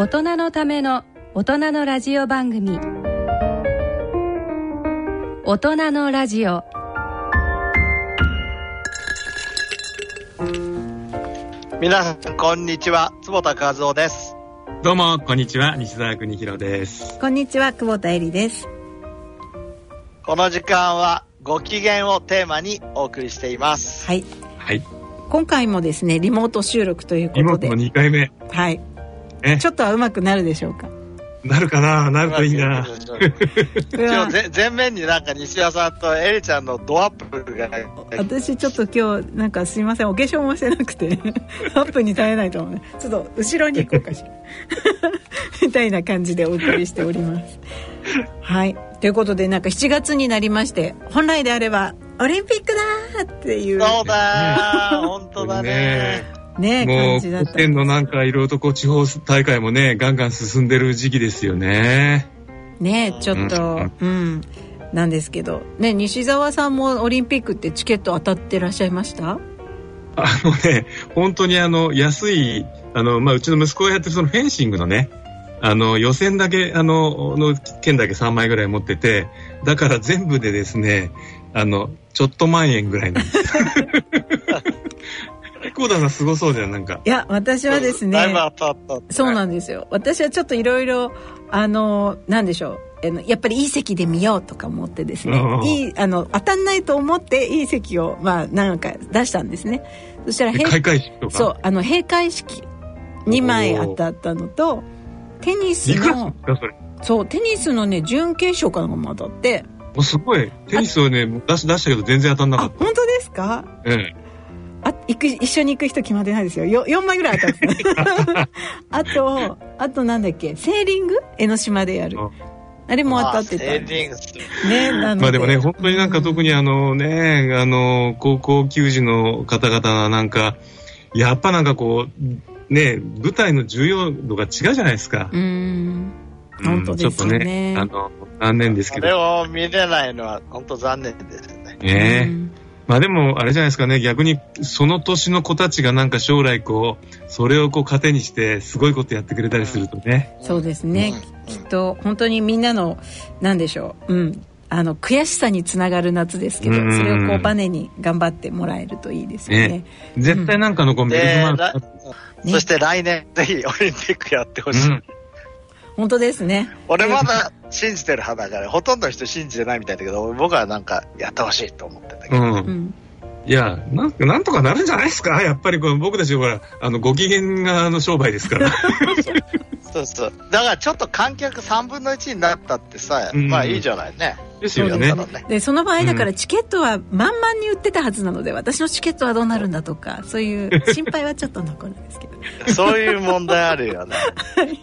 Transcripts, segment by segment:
大人のための大人のラジオ番組。大人のラジオ。皆さんこんにちは。坪田和夫です。どうもこんにちは。西澤邦弘です。こんにちは久保田恵里です。この時間はご機嫌をテーマにお送りしています。はい。はい。今回もですねリモート収録ということで。リモートの2回目。はいえ？ちょっとはうまくなるでしょうか？なるかな？なるといいな。今日ぜ前面になんか西谷さんとエリちゃんのドアップが。私ちょっと今日なんかすいませんお化粧もしてなくて。アップに耐えないと思うね。ちょっと後ろに行こうかしら。みたいな感じでお送りしております。はい。ということでなんか7月になりまして本来であればオリンピックだーっていう。そうだー。本当だねねもう感じだった国点のなんかいろいろとこう地方大会もねガンガン進んでる時期ですよね。ねちょっとうん。なんですけど。ね西澤さんもオリンピックってチケット当たってらっしゃいました？あのね本当にあの安いあの、まあ、うちの息子がやってるそのフェンシングのねあの予選だけあのの券だけ3枚ぐらい持っててだから全部でですねあのちょっと万円ぐらいなんです 久保田さんすごそうじゃんなんか。いや私はですねだいぶ当たったそうなんですよ。私はちょっといろいろあのなんでしょう。あのやっぱりいい席で見ようとか思ってですね。うんいいあの当たんないと思っていい席をまあなんか出したんですね。そしたら閉開会式とか？そうあの閉会式2枚当たったのとテニスのそうテニスのね準決勝かなんかも当たって。おすごい。テニスをね出し出したけど全然当たんなかっあ本当ですか？た、ええ、あ行く一緒に行く人決まってないですよ。よ4枚ぐらい当たってたあとあとなんだっけ？セーリング？江ノ島でやる。ああれも当たってあた。セーリングスね。なので。まあでもね、本当になんか特ににあのね、あの、高校球児の方々はなんか、やっぱなんかこう、ね、舞台の重要度が違うじゃないですか。うん。うん本当ですよね。ちょっとね、あの、残念ですけこれど。を見れないのは本当残念ですね。ね。うんまあでも、あれじゃないですかね、逆にその年の子たちがなんか将来こう、それをこう糧にして、すごいことやってくれたりするとね。そうですね、うん。きっと本当にみんなのなんでしょう。うん。あの悔しさにつながる夏ですけど、うん。それをこうバネに頑張ってもらえるといいですよね。ね。絶対なんかのこう、メルでフマらーク。ねそして来年ぜひオリンピックやってほしい、うん本当ですね。俺まだ信じてる派だからほとんどの人信じてないみたいだけど僕はなんかやってほしいと思ってたけど、うん。うん。いや、なんなんとかなるんじゃないですか？やっぱりこう僕たちほら、あの、ご機嫌があの商売ですから。そうそう。だからちょっと観客3分の1になったってさ、うん。まあいいじゃないね。ですよね。でその場合だからチケットは満々に売ってたはずなので、私のチケットはどうなるんだとかそういう心配はちょっと残るんですけど。そういう問題あるよね。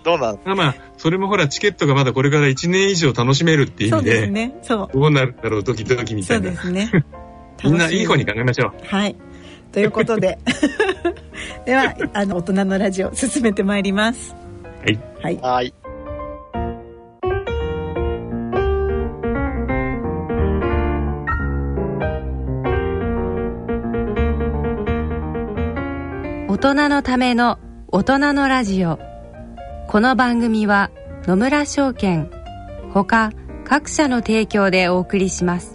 どうなんまあまあ、それもほら、チケットがまだこれから1年以上楽しめるっていう意そう味で、ですね。そう。どうなるだろう、ドキドキみたそういな。ですね。みんないい方に考えましょう。みはい。ということで。ではあの大人のラジオ進めてまいりますはい。はい。はい。大人のための大人のラジオ。この番組は野村証券ほか各社の提供でお送りします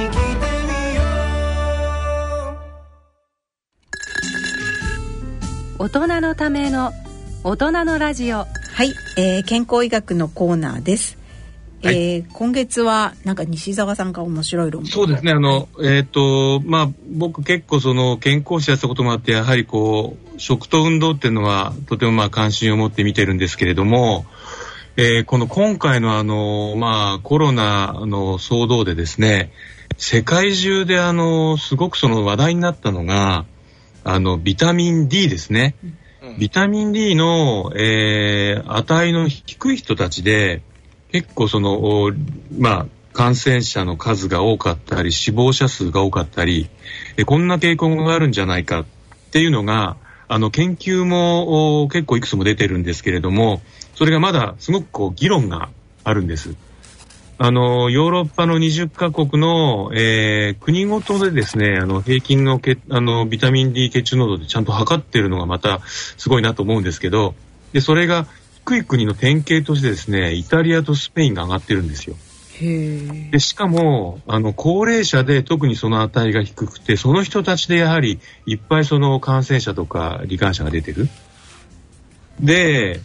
大人のための大人のラジオ。はい、えー、健康医学のコーナーです。はい、えー、今月はなんか西澤さんが面白い論文そうですね。あのえっ、ー、とまあ僕結構その健康者やったこともあってやはりこう食と運動っていうのはとてもまあ関心を持って見てるんですけれども、えー、この今回のあのまあコロナの騒動でですね世界中であのすごくその話題になったのがあのビタミン D ですね。ビタミン D の、えー、値の低い人たちで、結構その、まあ、感染者の数が多かったり、死亡者数が多かったり、えこんな傾向があるんじゃないかっていうのが、あの、研究も結構いくつも出てるんですけれども、それがまだすごくこう議論があるんです。あの、ヨーロッパの20カ国の、えー、国ごとでですね、あの、平均のけあのビタミン D 血中濃度でちゃんと測ってるのがまたすごいなと思うんですけど、で、それが低い国の典型としてですね、イタリアとスペインが上がってるんですよ。でしかもあの高齢者で特にその値が低くてその人たちでやはりいっぱいその感染者とか罹患者が出てる。で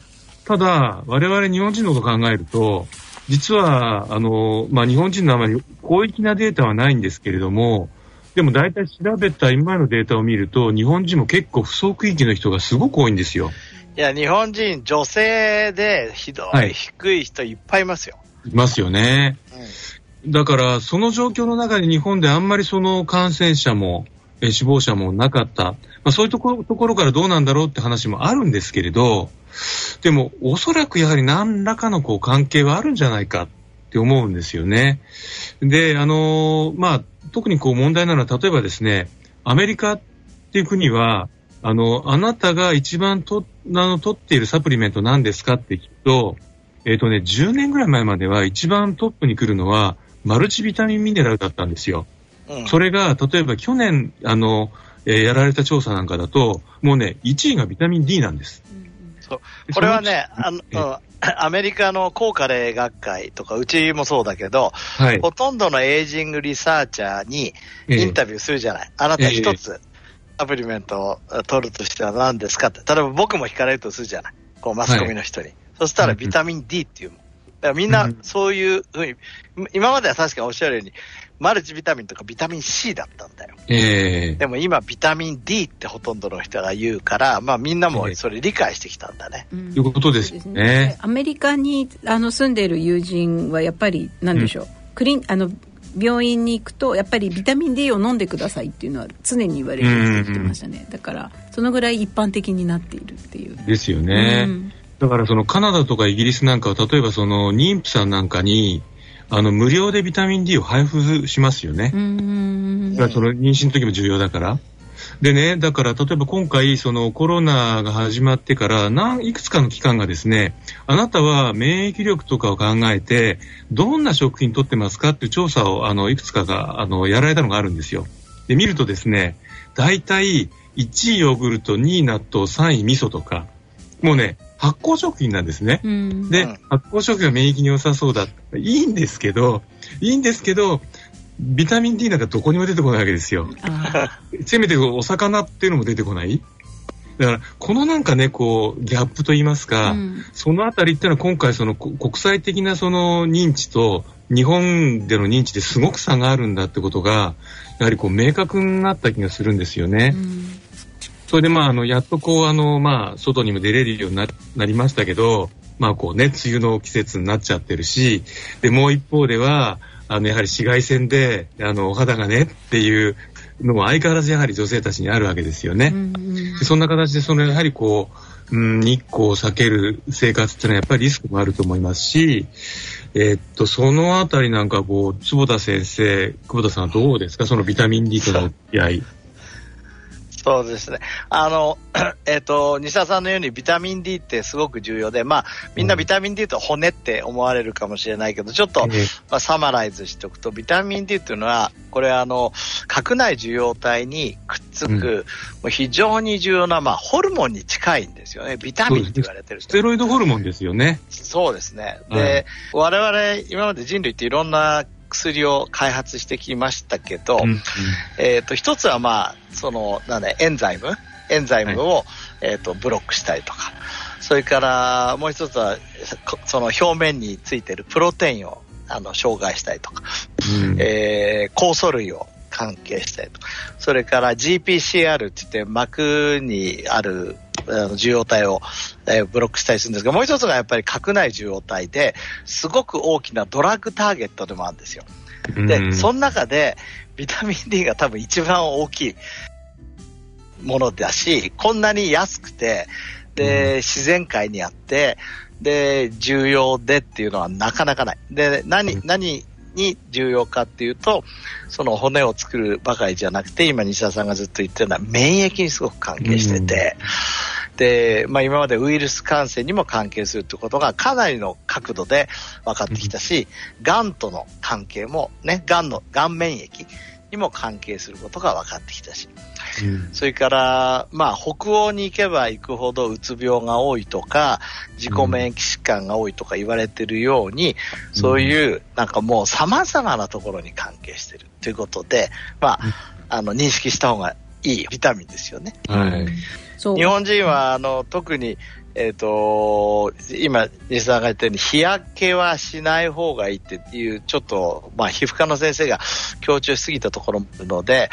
ただ我々日本人のことを考えると実は、あの、まあ、日本人のあまり広域なデータはないんですけれども、でも大体調べた今のデータを見ると、日本人も結構不足域の人がすごく多いんですよ。いや、日本人、女性でひどい、低い人いっぱいいますよ。いますよね。うん、だから、その状況の中で日本であんまりその感染者も、え死亡者もなかった。まあ、そういうところところからどうなんだろうって話もあるんですけれど、でも、おそらくやはり何らかのこう関係はあるんじゃないかって思うんですよね。で、あのまあ、特にこう問題なのは、例えばですね、アメリカっていう国は、あの、あなたが一番と、あの、取っているサプリメント何ですかって聞くと、えっ、ー、とね、10年ぐらい前までは一番トップに来るのは、マルチビタミンミネラルだったんですよ。うん、それが、例えば去年、あの、えー、やられた調査なんかだと、もうね、1位がビタミン D なんです。そう。これはね、あの、アメリカの抗加齢学会とか、うちもそうだけど、はい、ほとんどの aging researcher にインタビューするじゃない。えー、あなた一つ、サプリメントを取るとしては何ですかって。例えば僕も聞かれるとするじゃない。こう、マスコミの人に。はい、そしたらビタミン D っていうもん。だからみんなそういうふうに、今までは確かにおっしゃるように、マルチビタミンとかビタミン C だった。えー、でも今ビタミン D ってほとんどの人が言うから、まあみんなもそれ理解してきたんだね。と、えー、いうことですね。アメリカにあの住んでいる友人はやっぱりなんでしょう、うん、クリンあの病院に行くとやっぱりビタミン D を飲んでくださいっていうのは常に言われるって言ってましたね、だからそのぐらい一般的になっているっていう。ですよね、うん、だからそのカナダとかイギリスなんかは例えばその妊婦さんなんかにあの、無料でビタミン D を配布しますよね。うん。その妊娠の時も重要だから。でね、だから例えば今回、そのコロナが始まってから何、いくつかの期間がですね、あなたは免疫力とかを考えて、どんな食品とってますかっていう調査を、あの、いくつかが、あの、やられたのがあるんですよ。で、見るとですね、大体、1位ヨーグルト、2位納豆、3位味噌とか、もうね、発酵食品なんですね。うん、で、発酵食品は免疫に良さそうだ。いいんですけど、いいんですけど、ビタミン D なんかどこにも出てこないわけですよ。せめてお魚っていうのも出てこないだから、このなんかね、こう、ギャップと言いますか、うん、そのあたりっていうのは今回その国際的なその認知と日本での認知ですごく差があるんだってことが、やはりこう明確になった気がするんですよね。うんそれでまあ、あの、やっとこう、あの、まあ、外にも出れるようになりましたけど、まあ、こうね、梅雨の季節になっちゃってるし、で、もう一方では、あの、やはり紫外線で、あの、お肌がねっていうのも相変わらずやはり女性たちにあるわけですよね。でそんな形で、その、やはりこう、うん、日光を避ける生活っていうのはやっぱりリスクもあると思いますし、えー、っと、そのあたりなんかこう、坪田先生、久保田さんはどうですか？そのビタミン D との付き合い。そうですね。あの、えっ、ー、と、西田さんのようにビタミン D ってすごく重要で、まあ、みんなビタミン D と骨って思われるかもしれないけど、ちょっと、まあ、サマライズしておくと、ビタミン D っていうのは、これあの、核内受容体にくっつく、うん、非常に重要な、まあ、ホルモンに近いんですよね。ビタミンって言われてるステロイドホルモンですよね。そうですね。で、うん、我々、今まで人類っていろんな薬を開発してきましたけど、うんうん、えっ、ー、と、一つはまあ、その、なんだ、 enzyme？enzyme を、はい、えっ、ー、と、ブロックしたりとか。それからもう一つは、その表面についてるプロテインをあの阻害したりとか、うん、えー、酵素類を関係したりとか、それから GPCR って言って膜にある受容体を、えー、ブロックしたりするんですが、もう一つがやっぱり核内受容体で、すごく大きなドラッグターゲットでもあるんですよ。で、うん、その中で、ビタミン D が多分一番大きいものだし、こんなに安くて、で、自然界にあって、で、重要でっていうのはなかなかない。で、何、何に重要かっていうと、その骨を作るばかりじゃなくて、今西田さんがずっと言ってるのは免疫にすごく関係してて、うん、で、まあ今までウイルス感染にも関係するってことがかなりの角度で分かってきたし、が、うんとの関係もね、がんの、がん免疫にも関係することが分かってきたし、それから、まあ、北欧に行けば行くほどうつ病が多いとか、自己免疫疾患が多いとか言われてるように、そういう、なんかもう様々なところに関係してるということで、まあ、あの、認識した方がいいビタミンですよね。はい。日本人は、あの、特に、えっ、ー、と、今、西さんが言ったように、日焼けはしない方がいいっていう、ちょっと、まあ、皮膚科の先生が強調しすぎたところもあるので、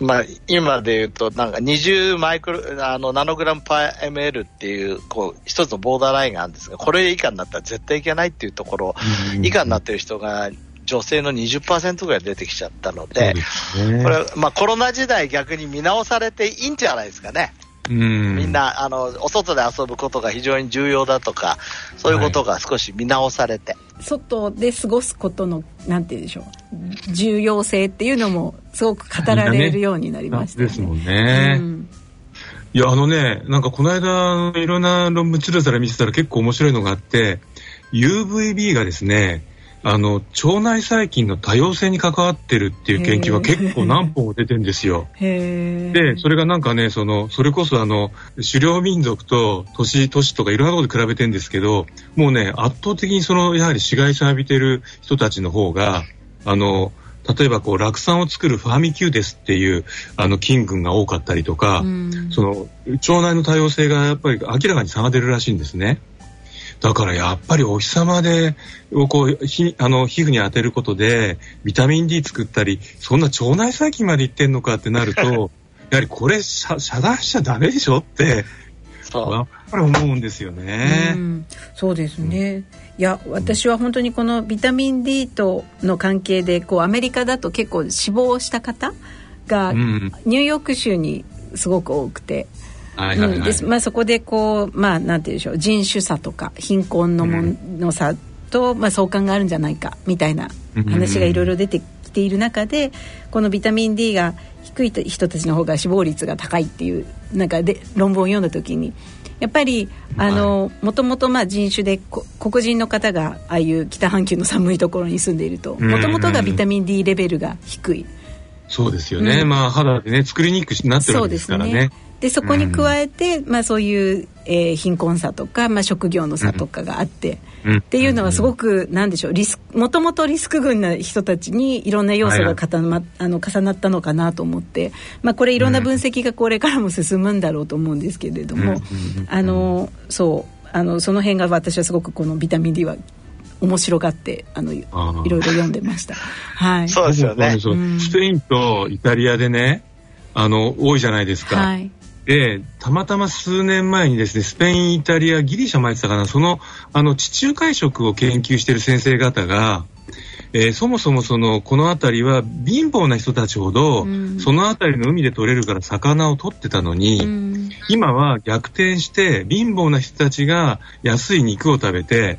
まあ、今で言うと、なんか20マイクロ、あの、ナノグラムパー ML っていう、こう、一つのボーダーラインがあるんですが、これ以下になったら絶対いけないっていうところ、以下になってる人が、女性の20%ぐらい出てきちゃったので、でね、これ、まあコロナ時代逆に見直されていいんじゃないですかね。みんなあのお外で遊ぶことが非常に重要だとかそういうことが少し見直されて、はい、外で過ごすことのなんて言うんでしょう。重要性っていうのもすごく語られるようになりました、ね、ですもんね、うん、いやあのねなんかこの間いろんな論文つるつる見てたら結構面白いのがあって UVB がですねあの腸内細菌の多様性に関わってるっていう研究が結構何本も出てるんですよ。でそれがなんかねそのそれこそあの狩猟民族と都市都市とかいろんなところで比べてるんですけどもうね圧倒的にそのやはり紫外線浴びてる人たちの方があの例えばこう酪酸を作るファーミキューデスっていうあの菌群が多かったりとか、その腸内の多様性がやっぱり明らかに差が出るらしいんですね。だからやっぱりお日様でこうひあの皮膚に当てることでビタミン D 作ったりそんな腸内細菌までいってんのかってなると やはりこれ遮断しちゃダメでしょってやっぱり思うんですよね。うそうですね、うん、いや私は本当にこのビタミン D との関係でこうアメリカだと結構死亡した方がニューヨーク州にすごく多くて。です。まあ、そこでこう、まあ、なんていうんでしょう。人種差とか貧困のもの差と、まあ、相関があるんじゃないかみたいな話がいろいろ出てきている中でこのビタミン D が低い人たちの方が死亡率が高いっていうなんかで論文を読んだ時にやっぱりあのもともと人種で黒人の方がああいう北半球の寒いところに住んでいるともともとがビタミン D レベルが低い。そうですよね、うん、まあ肌でね作りにくくなってるわけですからね。でそこに加えて、まあ、そういう、えー、貧困さとか、まあ、職業の差とかがあって、っていうのはすごくなんでしょうリスもともとリスク群な人たちにいろんな要素が固ま、あの重なったのかなと思って、まあ、これいろんな分析がこれからも進むんだろうと思うんですけれども、あのそうあのその辺が私はすごくこのビタミン D は面白がってあのいろいろ読んでました。はい。そうですよね。スペインとイタリアでね、あの多いじゃないですか。はい。で、たまたま数年前にですね、スペイン、イタリア、ギリシャもやってたかな、その、あの、地中海食を研究している先生方が、えー、そもそもその、この辺りは貧乏な人たちほど、うん、その辺りの海で取れるから魚を取ってたのに、うん、今は逆転して、貧乏な人たちが安い肉を食べて、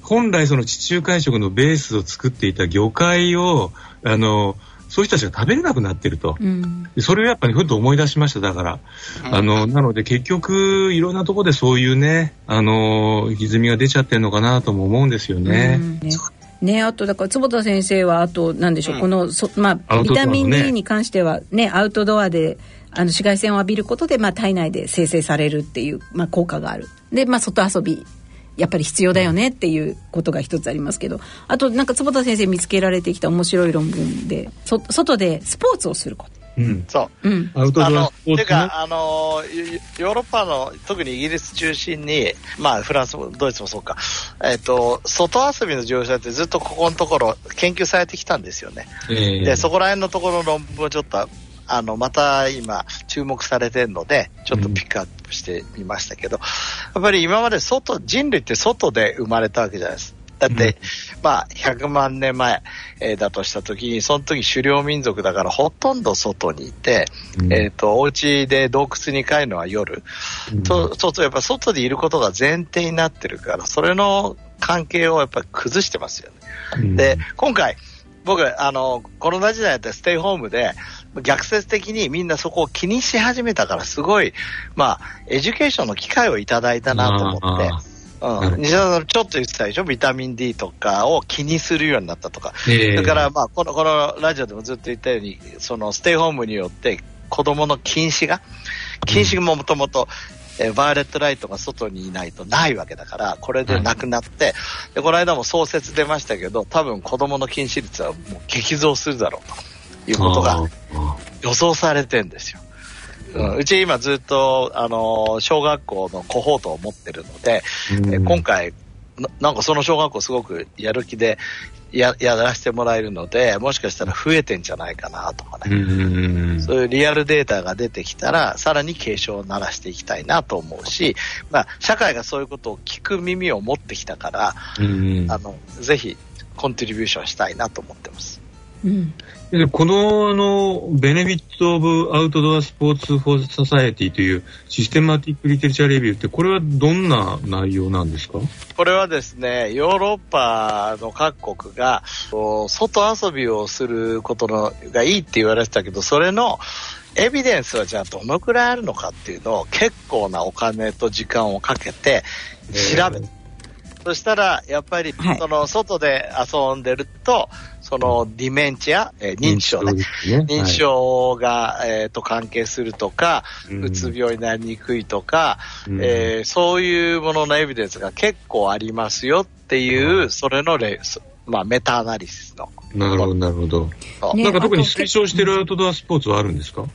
本来その地中海食のベースを作っていた魚介を、あの、そういう人たちが食べれなくなってると、うん、それをやっぱりふっと思い出しましただから、あのなので結局いろんなところでそういうねあの歪みが出ちゃってるのかなとも思うんですよね。うん。ねね、あとだから坪田先生はあとなんでしょう、うん、このそ、まあ、ビタミン D に関してはねアウトドアであの紫外線を浴びることで、まあ、体内で生成されるっていう、まあ、効果がある。で、まあ、外遊びやっぱり必要だよねっていうことが一つありますけどあとなんか坪田先生見つけられてきた面白い論文でそ外でスポーツをすることうん、そう。うん、アウトドアスポーツ。てか、あの、ヨーロッパの、特にイギリス中心に、まあ、フランスもドイツもそうか、えっ、ー、と、外遊びの乗車ってずっとここのところ研究されてきたんですよね。えー、で、そこら辺のところの論文をちょっと、あの、また今、注目されてるので、ちょっとピックアップしてみましたけど、うん、やっぱり今まで外、人類って外で生まれたわけじゃないですか。だって、うん、まあ、100万年前、えー、だとしたときに、その時狩猟民族だからほとんど外にいて、うん、えっ、ー、と、お家で洞窟に帰るのは夜。うん、そうそうやっぱ外でいることが前提になってるから、それの関係をやっぱり崩してますよね。うん、で、今回、僕、あの、コロナ時代だってステイホームで、逆説的にみんなそこを気にし始めたから、すごい、まあ、 education の機会をいただいたなと思って、うん、西田さんちょっと言ってたでしょ？ビタミン D とかを気にするようになったとか。えー、だから、まあ、この、このラジオでもずっと言ったように、そのステイホームによって子供の禁止が、禁止ももともと、えバーレットライトが外にいないとないわけだから、これでなくなって、で、この間も創設出ましたけど、多分子供の禁止率はもう激増するだろうと。いうことが予想されてんですよ。うん、うち今ずっと、あの、小学校のコホートを持ってるので、うん、今回な、なんかその小学校すごくやる気でややらせてもらえるので、もしかしたら増えてんじゃないかなとかね、うん、そういうリアルデータが出てきたら、さらに警鐘を鳴らしていきたいなと思うし、まあ、社会がそういうことを聞く耳を持ってきたから、あのぜひコントリビューションしたいなと思ってます。うん、でこのあのベネフィット・オブ・アウトドア・スポーツ・フォー・ソサエティというシステマティック・リテルチャー・レビューってこれはどんな内容なんですか？これはですねヨーロッパの各国が外遊びをすることのがいいって言われてたけどそれのエビデンスはじゃあどのくらいあるのかっていうのを結構なお金と時間をかけて調べて、そしたら、やっぱり、その、外で遊んでると、その、ディメンチア、えー、認知症ね。認知症が、えっ、と、関係するとか、うつ病になりにくいとか、えー、そういうもののエビデンスが結構ありますよっていう、それの例、まあ、メタアナリシスの。なるほど、なるほど。なんか特に推奨してるアウトドアスポーツはあるんですか？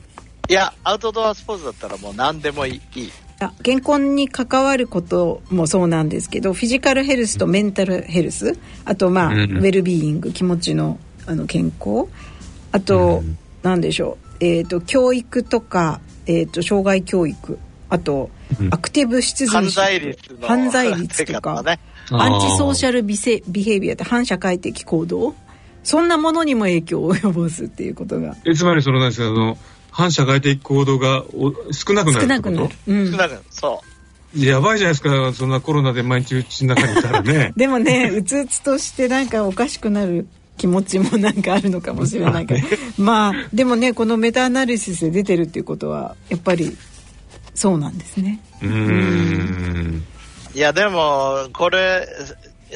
いや、アウトドアスポーツだったらもう何でもいい。健康に関わることもそうなんですけどフィジカルヘルスとメンタルヘルスあとまあ、うん、ウェルビーイング気持ちのあの健康。あと、うん、何でしょう、えーと、教育とか、えーと、障害教育。あと、うん、アクティブ出陣犯罪率犯罪率とか、ね、アンチソーシャルビセビヘイビアって反社会的行動。そんなものにも影響を及ぼすっていうことが。えつまりそのなんですか反社会的行動が少なくなる少なくなる、うん、少なくなる。そう。やばいじゃないですか。そんなコロナで毎日うちの中にいたらね。でもねうつうつとしてなんかおかしくなる気持ちもなんかあるのかもしれないけど。まあでもねこのメタアナリシスで出てるっていうことはやっぱりそうなんですね。うん。いやでもこれ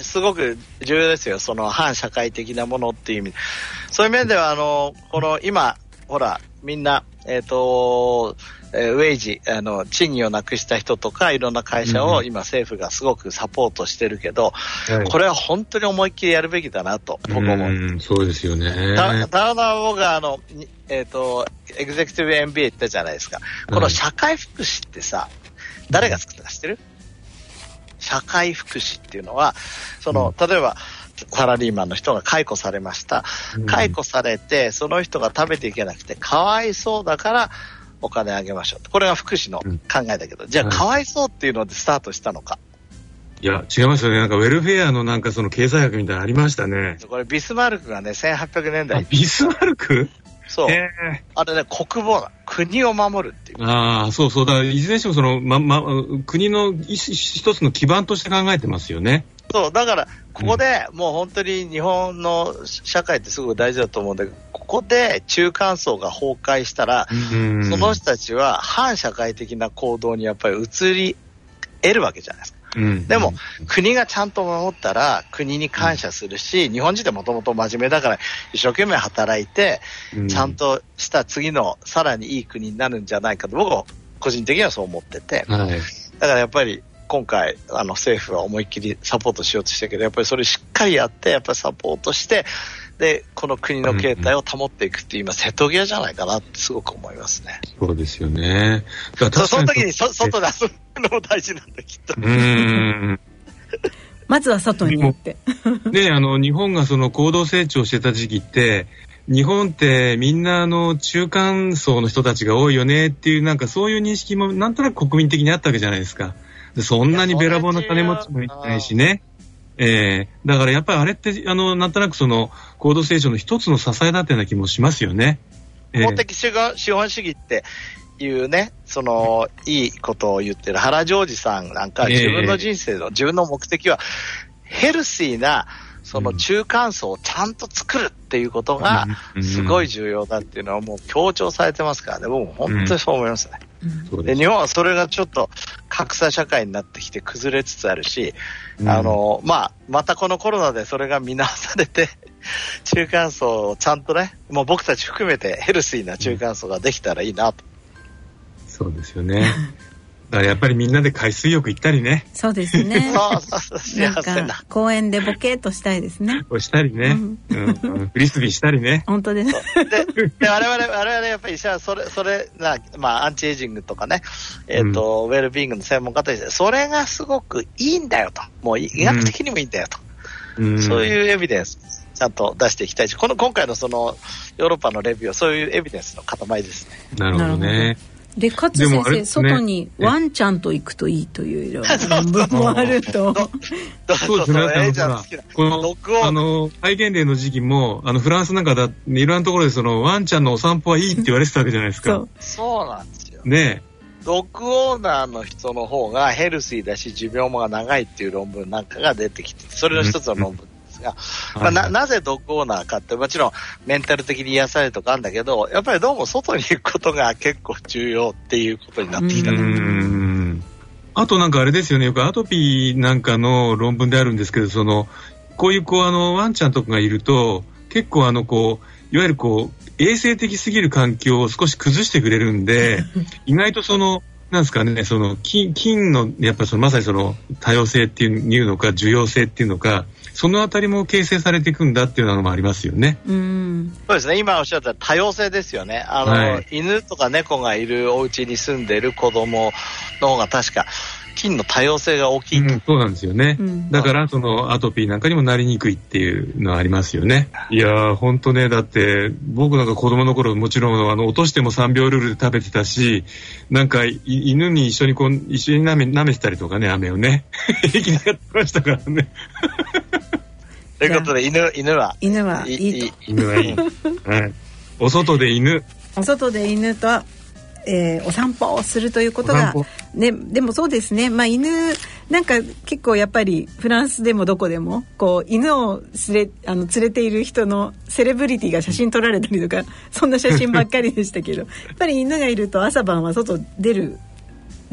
すごく重要ですよ。その反社会的なものっていう意味。そういう面ではあのこの今ほらみんな、えっ、ー、と、えウェイジ、あの、賃金をなくした人とか、いろんな会社を今政府がすごくサポートしてるけど、うん、これは本当に思いっきりやるべきだなと、僕も。うそうですよね。たただ僕は、あの、えっ、ー、と、エグゼクティブ MBA 言ったじゃないですか。この社会福祉ってさ、誰が作ったか知ってる？社会福祉っていうのは、その、例えば、サラリーマンの人が解雇されました。解雇されて、その人が食べていけなくて、かわいそうだから、お金あげましょう。これが福祉の考えだけど、じゃあ、かわいそうっていうのでスタートしたのか？いや、違いますよね。なんか、ウェルフェアのなんかその経済学みたいなのありましたね。これ、ビスマルクがね、1800年代。ビスマルク？そう。あれね、国防国を守るっていう。ああ、そうそう。だから、いずれにしても、その、ま、ま、国の一つの基盤として考えてますよね。そう、だから、ここで、もう本当に日本の社会ってすごく大事だと思うんだけど、ここで中間層が崩壊したら、その人たちは反社会的な行動にやっぱり移り得るわけじゃないですか。でも、国がちゃんと守ったら国に感謝するし、日本人ってもともと真面目だから一生懸命働いて、ちゃんとした次のさらにいい国になるんじゃないかと僕は個人的にはそう思ってて、だからやっぱり今回、あの政府は思いっきりサポートしようとしたけど、やっぱりそれしっかりやって、やっぱりサポートして、で、この国の形態を保っていくっていう、今、瀬戸際じゃないかなってすごく思いますね。そうですよね。そその時にそ外で遊ぶのも大事なんだ、きっと。うん。まずは外に行って。ね、あの、日本がその高度成長してた時期って、日本ってみんなあの中間層の人たちが多いよねっていうなんかそういう認識もなんとなく国民的にあったわけじゃないですか。でそんなにべらぼうな金持ちもいないしね。ええ。ー、だからやっぱりあれって、あの、なんとなくその、高度成長の一つの支えだったような気もしますよね。公的資本主義っていうね、その、いいことを言ってる原ジョージさんなんか、自分の人生の、自分の目的は、ヘルシーな、その中間層をちゃんと作るっていうことが、すごい重要だっていうのはもう強調されてますからね、僕も本当にそう思いますね。で日本はそれがちょっと格差社会になってきて崩れつつあるし、うん、あの、まあ、またこのコロナでそれが見直されて、中間層をちゃんとね、もう僕たち含めてヘルシーな中間層ができたらいいなと。そうですよね。だからやっぱりみんなで海水浴行ったりね。そうですね。そうそうそう、幸せな。公園でボケーとしたいですね。したりね。うん、うん、フリスビーしたりね。本当です。で、で我々、我々やっぱり医者はそれ、それな、まあ、アンチエイジングとかね、えっ、ー、と、うん、ウェルビーイングの専門家として、それがすごくいいんだよと。もう医学的にもいいんだよと。うん、そういうエビデンス。ちゃんと出していきたいし、この今回のそのヨーロッパのレビューはそういうエビデンスの塊ですね。なるほどね。で、かつ先生、ね、外にワンちゃんと行くといいという論文もあると。そうですね。あの、この、あの、戒厳令の時期も、あの、フランスなんかだ、いろんなところでその、ワンちゃんのお散歩はいいって言われてたわけじゃないですか。そう。そうなんですよ。ねドッグオーナーの人の方がヘルシーだし、寿命も長いっていう論文なんかが出てきて、それの一つの論文が、まあ、ななぜドッグオーナーかって、もちろんメンタル的に癒されるとかあるんだけど、やっぱりどうも外に行くことが結構重要っていうことになってきた。あとなんかあれですよね、よくアトピーなんかの論文であるんですけど、その、こういうこうあのワンちゃんとかがいると、結構あのこう、いわゆるこう、衛生的すぎる環境を少し崩してくれるんで、意外とその、なんですかね、そののやっぱそのまさにその多様性っていうのか重要性っていうのかそのあたりも形成されていくんだっていうのもありますよね。うんそうですね。今おっしゃった多様性ですよね。あの、はい、犬とか猫がいるお家に住んでいる子供の方が確か、菌の多様性が大きい、うん、そうなんですよね、うん、だからそのアトピーなんかにもなりにくいっていうのはありますよねいやー本当ねだって僕なんか子供の頃もちろんあの落としても3秒ルールで食べてたしなんか犬に一緒にこう一緒に舐め舐めてたりとかね飴をね平気でやってましたからね ということで、犬、犬は？犬はいいと。犬はいい。はい。お外で犬。お外で犬と、えー、お散歩をするということが、ね、でもそうですね、まあ、犬なんか結構やっぱりフランスでもどこでもこう犬を連れあの連れている人のセレブリティが写真撮られたりとかそんな写真ばっかりでしたけどやっぱり犬がいると朝晩は外出る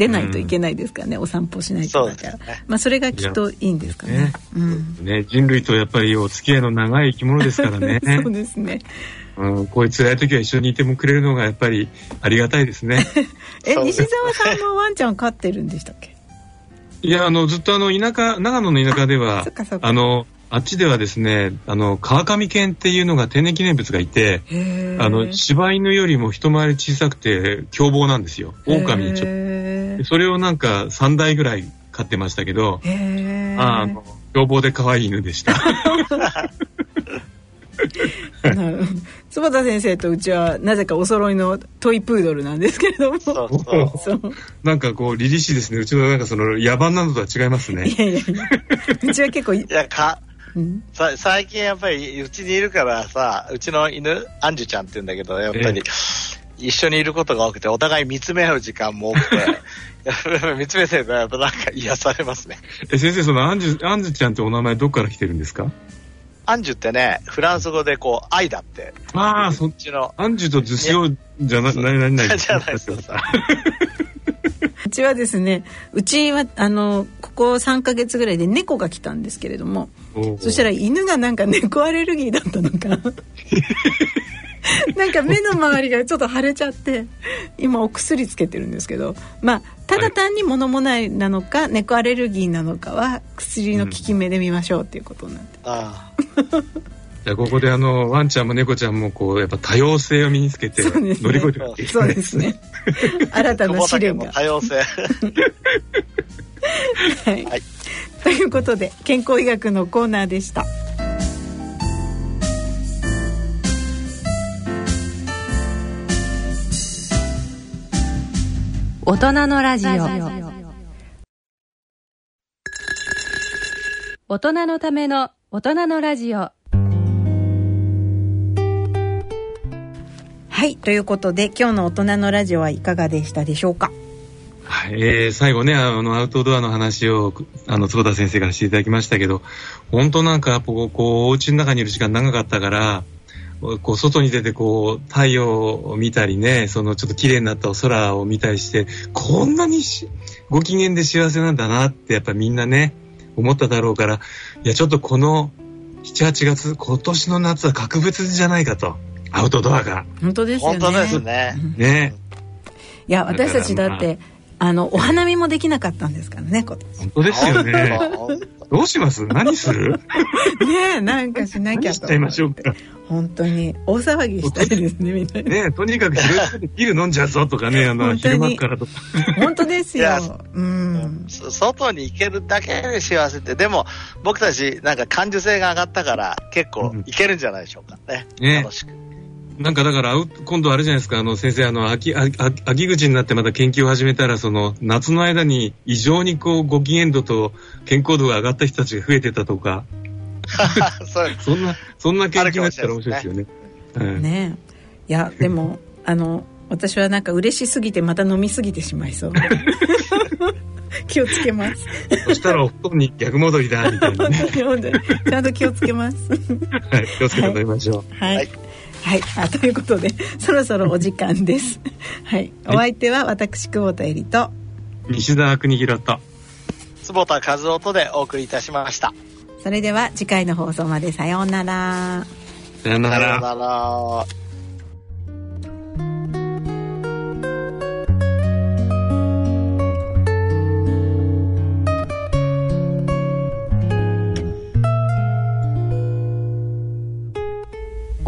出ないといけないですからね、うん、お散歩しないとだから、ね、まあ、それがきっといいんですかね。ね。うん、ね人類とやっぱりお付き合いの長い生き物ですからね。そうですね。うん、こういう辛い時は一緒にいてもくれるのがやっぱりありがたいですね。え西澤さんもワンちゃん飼ってるんでしたっけ？いやあのずっとあの田舎長野の田舎ではあのあっちではですね、あの、川上犬っていうのが天然記念物がいて、あの、柴犬よりも一回り小さくて凶暴なんですよ。狼にちょっと。それをなんか3台ぐらい飼ってましたけど、あの、凶暴で可愛い犬でした。坪田先生とうちはなぜかお揃いのトイプードルなんですけれども。そうそうなんかこう凛々しいですね。うちのなんかその野蛮なのとは違いますね。いやいやうちは結構いやかさ最近やっぱりうちにいるからさうちの犬アンジュちゃんって言うんだけどやっぱり、一緒にいることが多くてお互い見つめ合う時間も多くて 見つめてるとやっぱなんか癒されますねえ先生そのアンジュアンジュちゃんってお名前どっから来てるんですか？アンジュってね、フランス語でこう、愛だって。ああ、そっちの。アンジュとズシオじゃな、な、な、な、じゃないですよ、さ。うちはですねうちはあのここ3か月ぐらいで猫が来たんですけれどもそしたら犬がなんか猫アレルギーだったのか なんか目の周りがちょっと腫れちゃって今お薬つけてるんですけどまあただ単に物もないなのか、猫アレルギーなのかは薬の効き目で見ましょうっていうことになって、あ じゃあここであのワンちゃんも猫ちゃんもこうやっぱ多様性を身につけて乗り越えてるわけですね。そうですね。新たな試練が。多様性。はい、はい。ということで健康医学のコーナーでした。大人のラジオ。大人のための大人のラジオ。はいということで今日の大人のラジオはいかがでしたでしょうか？はい、えー、最後ねあのアウトドアの話をあの坪田先生からしていただきましたけど本当なんかこうこうお家の中にいる時間長かったからこう外に出てこう太陽を見たりねそのちょっと綺麗になった空を見たりしてこんなにご機嫌で幸せなんだなってやっぱみんなね思っただろうからいやちょっとこの78月今年の夏は格別じゃないかとアウトドアが。本当ですよね。本当ですね。ね。いや私たちだって、あのお花見もできなかったんですからね本当ですよね。どうします？何する？ねえなんかしなきゃとしちゃいましょうか？本当に大騒ぎしたいですねみんな。ねとにかくビール飲んじゃうぞとかねあの昼間からとか。本当ですよ。うん。外に行けるだけで幸せってでも僕たちなんか感受性が上がったから結構いけるんじゃないでしょうかね、ね。楽しくなんかだから、今度あれじゃないですか、あの先生、あの秋秋秋口になってまた研究を始めたら、その夏の間に異常にこうご機嫌度と健康度が上がった人たちが増えてたとか、そんな、そんな研究があったら面白いですよね。ねねいや、でも、あの、私はなんか嬉しすぎてまた飲みすぎてしまいそう。気をつけます。そしたらお布団に逆戻りだみたいなね。ちゃんと気をつけます。はい、気をつけて飲みましょう。はい、はいはい。あということで そろそろお時間です。はい。お相手は私久保田恵里と。西田邦弘と。坪田和夫とでお送りいたしました。それでは次回の放送までさようなら。さようなら